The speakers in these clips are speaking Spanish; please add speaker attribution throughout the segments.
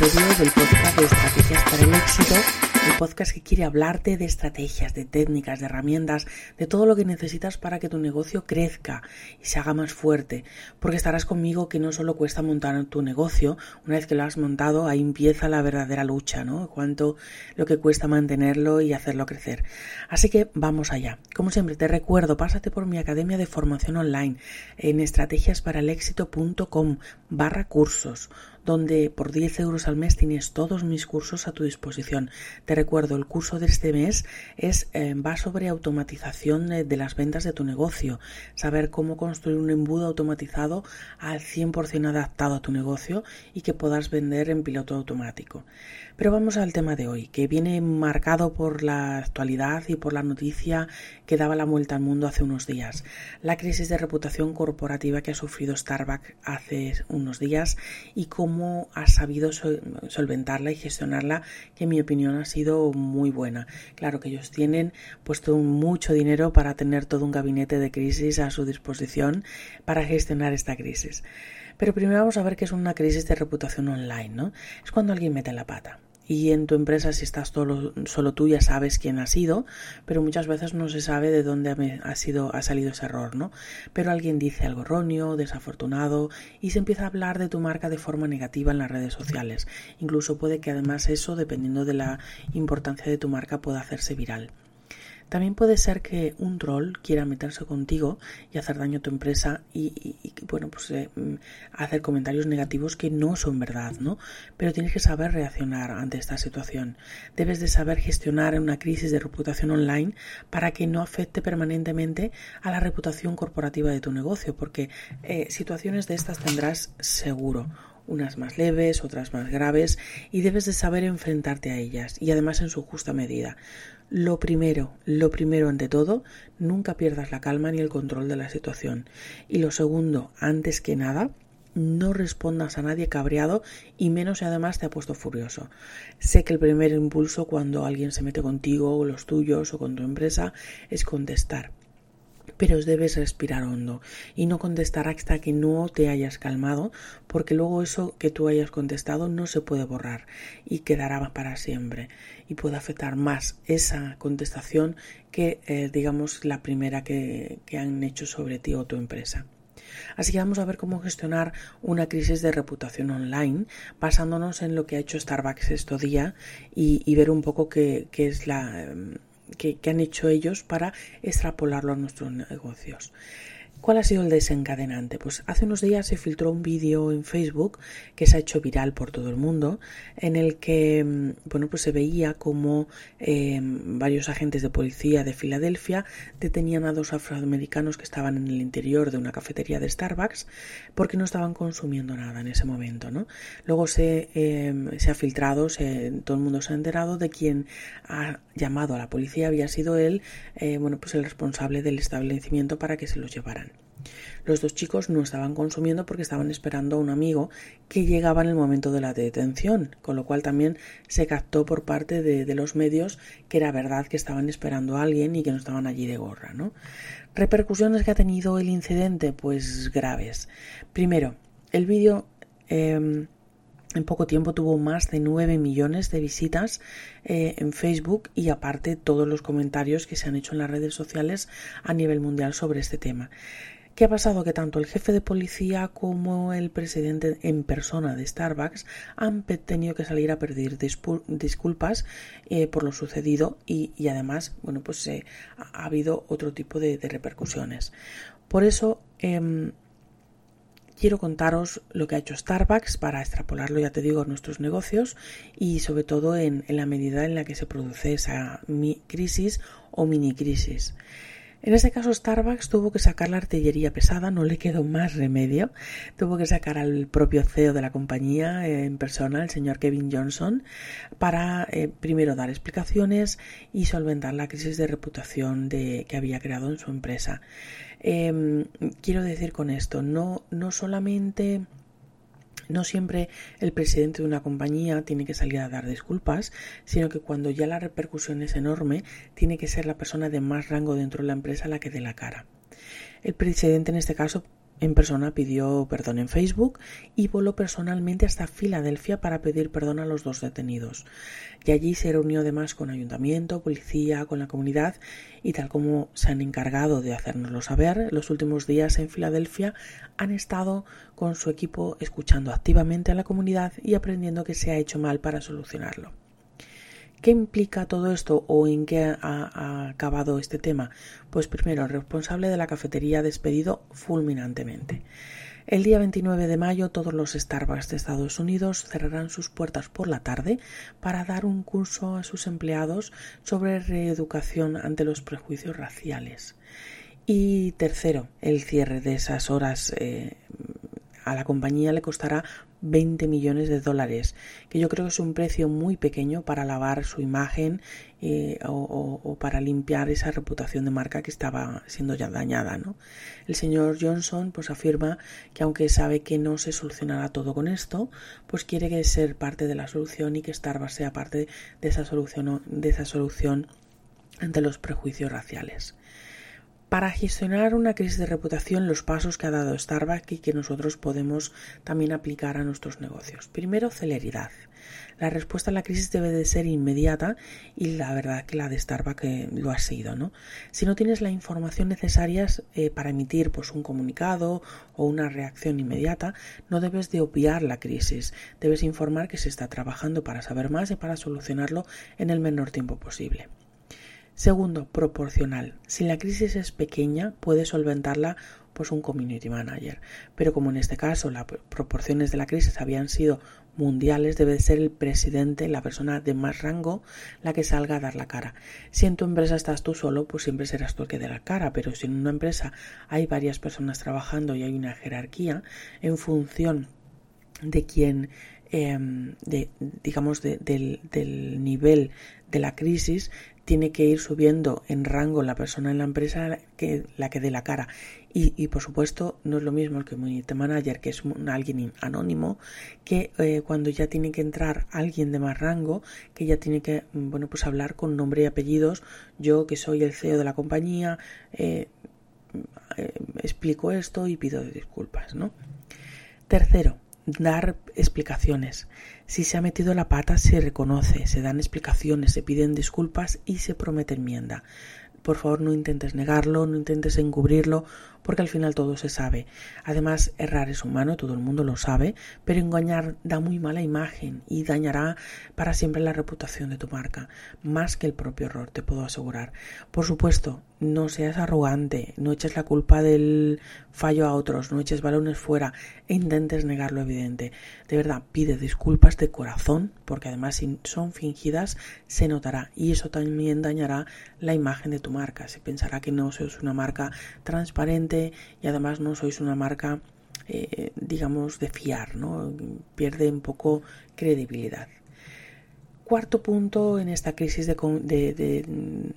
Speaker 1: Episodio del podcast de Estrategias para el Éxito, el podcast que quiere hablarte de estrategias, de técnicas, de herramientas, de todo lo que necesitas para que tu negocio crezca y se haga más fuerte. Porque estarás conmigo que no solo cuesta montar tu negocio, una vez que lo has montado, ahí empieza la verdadera lucha, ¿no? Cuánto lo que cuesta mantenerlo y hacerlo crecer. Así que vamos allá. Como siempre, te recuerdo, pásate por mi academia de formación online en estrategiasparalexito.com barra cursos donde por 10 euros al mes tienes todos mis cursos a tu disposición. Te recuerdo, el curso de este mes es, eh, va sobre automatización de, las ventas de tu negocio, saber cómo construir un embudo automatizado al 100% adaptado a tu negocio y que puedas vender en piloto automático. Pero vamos al tema de hoy, que viene marcado por la actualidad y por la noticia que daba la vuelta al mundo hace unos días. La crisis de reputación corporativa que ha sufrido Starbucks hace unos días y cómo ha sabido solventarla y gestionarla, que en mi opinión ha sido muy buena. Claro que ellos tienen puesto mucho dinero para tener todo un gabinete de crisis a su disposición para gestionar esta crisis. Pero primero vamos a ver qué es una crisis de reputación online, ¿no? Es cuando alguien mete la pata y en tu empresa si estás solo, solo tú ya sabes quién ha sido, pero muchas veces no se sabe de dónde ha, sido, ha salido ese error, ¿no? Pero alguien dice algo erróneo, desafortunado y se empieza a hablar de tu marca de forma negativa en las redes sociales. Incluso puede que además eso, dependiendo de la importancia de tu marca, pueda hacerse viral. También puede ser que un troll quiera meterse contigo y hacer daño a tu empresa y, bueno, pues eh, mm, hacer comentarios negativos que no son verdad, ¿no? Pero tienes que saber reaccionar ante esta situación. Debes de saber gestionar una crisis de reputación online para que no afecte permanentemente a la reputación corporativa de tu negocio, porque eh, situaciones de estas tendrás seguro unas más leves, otras más graves, y debes de saber enfrentarte a ellas, y además en su justa medida. Lo primero, lo primero ante todo, nunca pierdas la calma ni el control de la situación. Y lo segundo, antes que nada, no respondas a nadie cabreado y menos si además te ha puesto furioso. Sé que el primer impulso cuando alguien se mete contigo o los tuyos o con tu empresa es contestar pero debes respirar hondo y no contestar hasta que no te hayas calmado, porque luego eso que tú hayas contestado no se puede borrar y quedará para siempre y puede afectar más esa contestación que, eh, digamos, la primera que, que han hecho sobre ti o tu empresa. Así que vamos a ver cómo gestionar una crisis de reputación online basándonos en lo que ha hecho Starbucks estos día y, ver un poco qué, qué es la, em, que, han hecho ellos para extrapolarlo a nuestros negocios. ¿Cuál ha sido el desencadenante? Pues hace unos días se filtró un vídeo en Facebook que se ha hecho viral por todo el mundo, en el que mm, bueno, pues se veía como em, varios agentes de policía de Filadelfia detenían a dos afroamericanos que estaban en el interior de una cafetería de Starbucks porque no estaban consumiendo nada en ese momento. ¿no? Luego se, em, se ha filtrado, todo el mundo se ha enterado de quien ha llamado a la policía había sido él, eh, bueno, pues el responsable del establecimiento para que se los llevaran. Los dos chicos no estaban consumiendo porque estaban esperando a un amigo que llegaba en el momento de la detención, con lo cual también se captó por parte de, los medios que era verdad que estaban esperando a alguien y que no estaban allí de gorra. ¿no? Repercusiones que ha tenido el incidente, pues graves. Primero, el vídeo em, en poco tiempo tuvo más de 9 millones de visitas eh, en Facebook y aparte todos los comentarios que se han hecho en las redes sociales a nivel mundial sobre este tema. ¿Qué ha pasado? Que tanto el jefe de policía como el presidente en persona de Starbucks han tenido que salir a pedir disculpas eh, por lo sucedido y, además, bueno, pues eh, ha habido otro tipo de, repercusiones. Por eso em, quiero contaros lo que ha hecho Starbucks para extrapolarlo, ya te digo, a nuestros negocios y sobre todo en, en la medida en la que se produce esa crisis o mini crisis. En este caso Starbucks tuvo que sacar la artillería pesada, no le quedó más remedio. Tuvo que sacar al propio CEO de la compañía en persona, el señor Kevin Johnson, para eh, primero dar explicaciones y solventar la crisis de reputación de, que había creado en su empresa. Em, quiero decir con esto, no, no solamente no siempre el presidente de una compañía tiene que salir a dar disculpas, sino que cuando ya la repercusión es enorme, tiene que ser la persona de más rango dentro de la empresa la que dé la cara. El presidente en este caso en persona pidió perdón en Facebook y voló personalmente hasta Filadelfia para pedir perdón a los dos detenidos. Y allí se reunió además con ayuntamiento, policía, con la comunidad y tal como se han encargado de hacérnoslo saber, los últimos días en Filadelfia han estado con su equipo escuchando activamente a la comunidad y aprendiendo que se ha hecho mal para solucionarlo. ¿Qué implica todo esto o en qué ha, acabado este tema? Pues primero, el responsable de la cafetería ha despedido fulminantemente. El día 29 de mayo todos los Starbucks de Estados Unidos cerrarán sus puertas por la tarde para dar un curso a sus empleados sobre reeducación ante los prejuicios raciales. Y tercero, el cierre de esas horas eh, a la compañía le costará 20 millones de dólares, que yo creo que es un precio muy pequeño para lavar su imagen eh, o, para limpiar esa reputación de marca que estaba siendo ya dañada. ¿no? El señor Johnson pues afirma que aunque sabe que no se solucionará todo con esto, pues quiere que ser parte de la solución y que Starbucks sea parte de esa solución, de esa solución ante los prejuicios raciales para gestionar una crisis de reputación los pasos que ha dado Starbucks y que nosotros podemos también aplicar a nuestros negocios. Primero, celeridad. La respuesta a la crisis debe de ser inmediata y la verdad que la de Starbucks eh, lo ha sido, ¿no? Si no tienes la información necesaria eh, para emitir pues, un comunicado o una reacción inmediata, no debes de obviar la crisis. Debes informar que se está trabajando para saber más y para solucionarlo en el menor tiempo posible. Segundo, proporcional. Si la crisis es pequeña, puede solventarla pues un community manager. Pero como en este caso las proporciones de la crisis habían sido mundiales, debe ser el presidente, la persona de más rango, la que salga a dar la cara. Si en tu empresa estás tú solo, pues siempre serás tú el que dé la cara, pero si en una empresa hay varias personas trabajando y hay una jerarquía, en función de quién em, digamos del, del, nivel de la crisis tiene que ir subiendo en rango la persona en la empresa que la que dé la cara. Y, por supuesto no es lo mismo el community manager, que es alguien anónimo, que eh, cuando ya tiene que entrar alguien de más rango, que ya tiene que bueno pues hablar con nombre y apellidos. Yo que soy el CEO de la compañía, eh, eh, explico esto y pido disculpas, ¿no? Tercero, dar explicaciones. Si se ha metido la pata, se reconoce, se dan explicaciones, se piden disculpas y se promete enmienda. Por favor, no intentes negarlo, no intentes encubrirlo, porque al final todo se sabe. Además, errar es humano, todo el mundo lo sabe, pero engañar da muy mala imagen y dañará para siempre la reputación de tu marca, más que el propio error, te puedo asegurar. Por supuesto, no seas arrogante, no eches la culpa del fallo a otros, no eches balones fuera e intentes negar lo evidente. De verdad, pide disculpas de corazón, porque además si son fingidas, se notará y eso también dañará la imagen de tu marca. Se pensará que no sois una marca transparente y además no sois una marca, eh, digamos, de fiar, ¿no? Pierde un poco credibilidad. Cuarto punto en esta crisis de,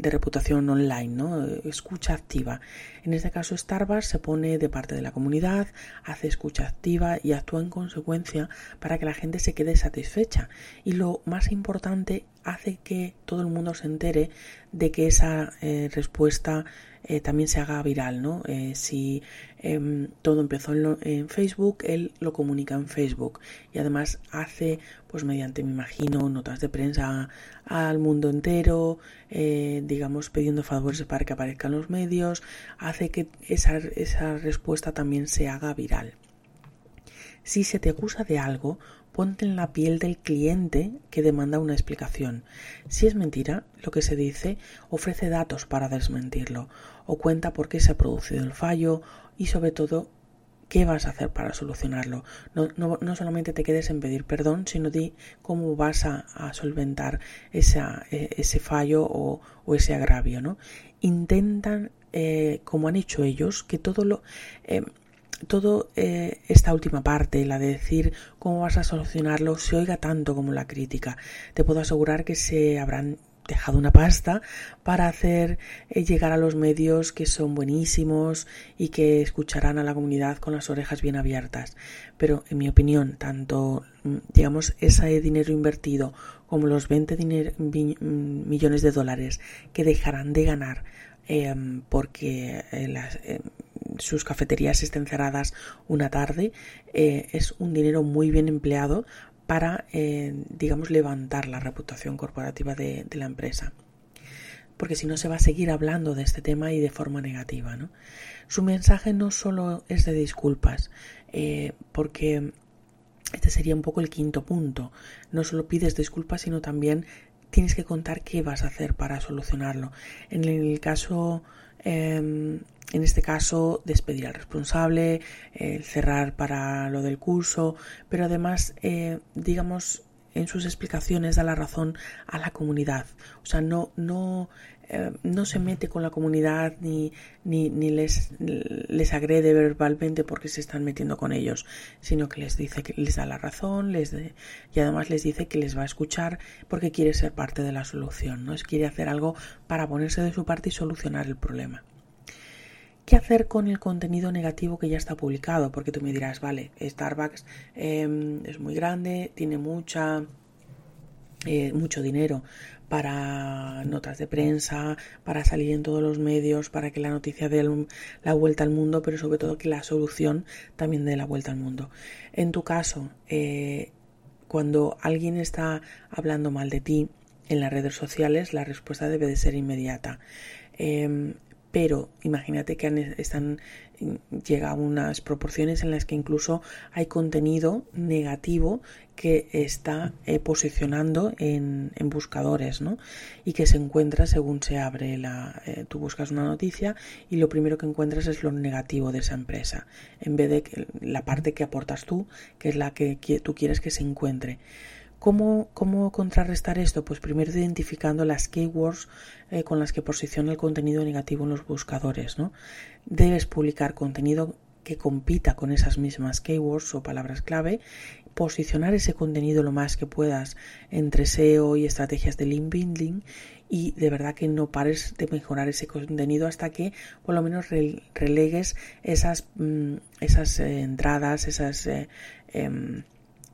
Speaker 1: reputación online, ¿no? escucha activa. En este caso Starbucks se pone de parte de la comunidad, hace escucha activa y actúa en consecuencia para que la gente se quede satisfecha. Y lo más importante, hace que todo el mundo se entere de que esa eh, respuesta eh, también se haga viral, ¿no? Eh, si em, todo empezó en, Facebook, él lo comunica en Facebook y además hace, pues mediante, me imagino, notas de prensa al mundo entero, eh, digamos, pidiendo favores para que aparezcan los medios, hace que esa, esa respuesta también se haga viral. Si se te acusa de algo, ponte en la piel del cliente que demanda una explicación. Si es mentira, lo que se dice, ofrece datos para desmentirlo, o cuenta por qué se ha producido el fallo y sobre todo qué vas a hacer para solucionarlo. No, no, solamente te quedes en pedir perdón, sino di cómo vas a, solventar e, ese fallo o, ese agravio. ¿no? Intentan, eh, como han hecho ellos, que todo lo... Eh, todo eh, esta última parte, la de decir cómo vas a solucionarlo, se oiga tanto como la crítica. Te puedo asegurar que se habrán dejado una pasta para hacer eh, llegar a los medios que son buenísimos y que escucharán a la comunidad con las orejas bien abiertas. Pero en mi opinión, tanto mm, digamos ese dinero invertido como los 20 mm, millones de dólares que dejarán de ganar em, porque eh, em, sus cafeterías estén cerradas una tarde, eh, es un dinero muy bien empleado para, eh, digamos, levantar la reputación corporativa de, la empresa. Porque si no se va a seguir hablando de este tema y de forma negativa. ¿no? Su mensaje no solo es de disculpas, eh, porque este sería un poco el quinto punto. No solo pides disculpas, sino también tienes que contar qué vas a hacer para solucionarlo. En el caso Em, en este caso, despedir al responsable, cerrar para lo del curso, pero además, eh, digamos, en sus explicaciones da la razón a la comunidad. O sea, no, no, eh, no se mete con la comunidad ni, ni, ni les, les, agrede verbalmente porque se están metiendo con ellos, sino que les dice que les da la razón les y además les dice que les va a escuchar porque quiere ser parte de la solución, ¿no? Es quiere hacer algo para ponerse de su parte y solucionar el problema. ¿Qué hacer con el contenido negativo que ya está publicado? Porque tú me dirás, vale, Starbucks em, es muy grande, tiene mucha, eh, mucho dinero para notas de prensa, para salir en todos los medios, para que la noticia dé la vuelta al mundo, pero sobre todo que la solución también dé la vuelta al mundo. En tu caso, eh, cuando alguien está hablando mal de ti en las redes sociales, la respuesta debe de ser inmediata. Em, pero imagínate que están llega a unas proporciones en las que incluso hay contenido negativo que está eh, posicionando en, buscadores ¿no? y que se encuentra según se abre la eh, tú buscas una noticia y lo primero que encuentras es lo negativo de esa empresa en vez de la parte que aportas tú que es la que tú quieres que se encuentre ¿Cómo, ¿Cómo, contrarrestar esto? Pues primero identificando las keywords eh, con las que posiciona el contenido negativo en los buscadores. ¿no? Debes publicar contenido que compita con esas mismas keywords o palabras clave, posicionar ese contenido lo más que puedas entre SEO y estrategias de link building y de verdad que no pares de mejorar ese contenido hasta que por lo menos relegues esas, mm, esas eh, entradas, esas... Eh, em,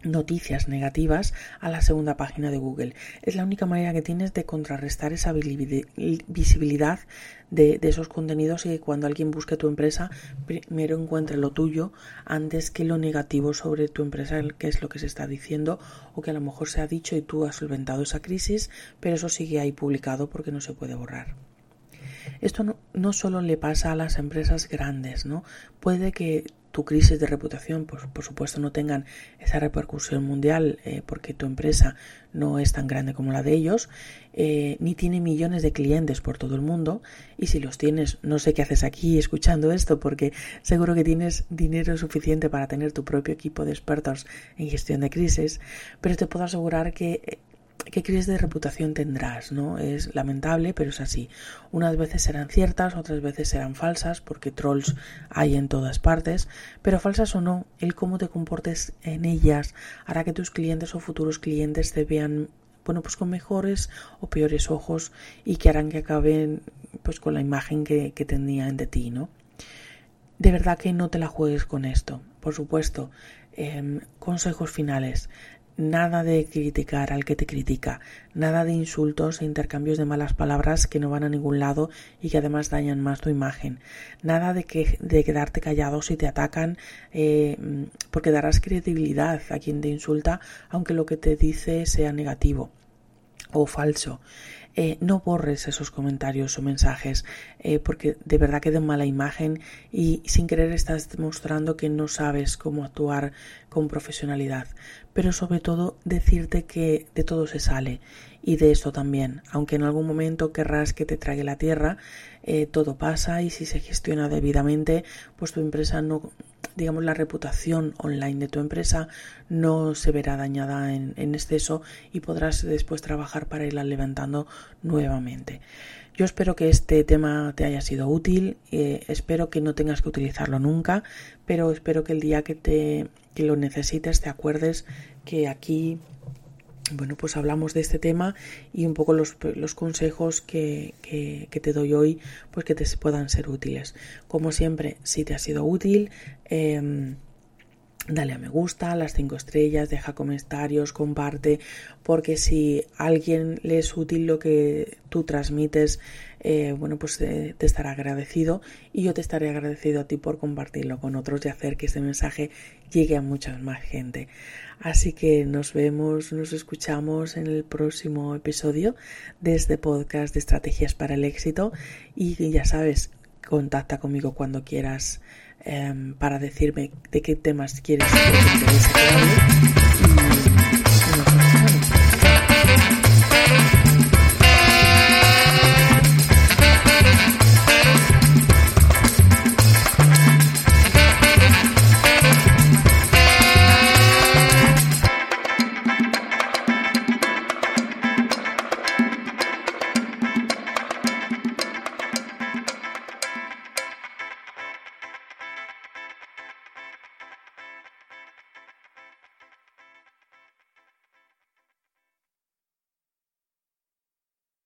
Speaker 1: noticias negativas a la segunda página de Google. Es la única manera que tienes de contrarrestar esa visibilidad de, esos contenidos y que cuando alguien busque tu empresa, primero encuentre lo tuyo antes que lo negativo sobre tu empresa, que es lo que se está diciendo o que a lo mejor se ha dicho y tú has solventado esa crisis, pero eso sigue ahí publicado porque no se puede borrar. Esto no, no, solo le pasa a las empresas grandes, ¿no? Puede que tu crisis de reputación, pues, por supuesto, no tengan esa repercusión mundial eh, porque tu empresa no es tan grande como la de ellos, eh, ni tiene millones de clientes por todo el mundo. Y si los tienes, no sé qué haces aquí escuchando esto, porque seguro que tienes dinero suficiente para tener tu propio equipo de expertos en gestión de crisis, pero te puedo asegurar que eh, qué crisis de reputación tendrás, ¿no? Es lamentable, pero es así. Unas veces serán ciertas, otras veces serán falsas, porque trolls hay en todas partes, pero falsas o no, el cómo te comportes en ellas hará que tus clientes o futuros clientes te vean bueno, pues con mejores o peores ojos y que harán que acaben pues con la imagen que, que tenían de ti, ¿no? De verdad que no te la juegues con esto. Por supuesto, em, consejos finales. Nada de criticar al que te critica, nada de insultos e intercambios de malas palabras que no van a ningún lado y que además dañan más tu imagen. Nada de, que, de quedarte callado si te atacan eh, porque darás credibilidad a quien te insulta aunque lo que te dice sea negativo o falso. Eh, no borres esos comentarios o mensajes eh, porque de verdad que den mala imagen y sin querer estás demostrando que no sabes cómo actuar con profesionalidad. Pero sobre todo decirte que de todo se sale y de esto también, aunque en algún momento querrás que te trague la tierra, eh, todo pasa y si se gestiona debidamente, pues tu empresa no, digamos, la reputación online de tu empresa no se verá dañada en, exceso y podrás después trabajar para irla levantando nuevamente. Yo espero que este tema te haya sido útil, eh, espero que no tengas que utilizarlo nunca, pero espero que el día que, te, que lo necesites te acuerdes que aquí bueno, pues hablamos de este tema y un poco los, consejos que, te doy hoy, pues que te puedan ser útiles. Como siempre, si te ha sido útil, em, dale a me gusta, las cinco estrellas, deja comentarios, comparte, porque si a alguien le es útil lo que tú transmites, eh, bueno, pues eh, te estará agradecido y yo te estaré agradecido a ti por compartirlo con otros y hacer que este mensaje llegue a mucha más gente. Así que nos vemos, nos escuchamos en el próximo episodio de este podcast de estrategias para el éxito y ya sabes, contacta conmigo cuando quieras em, para decirme de qué temas quieres que te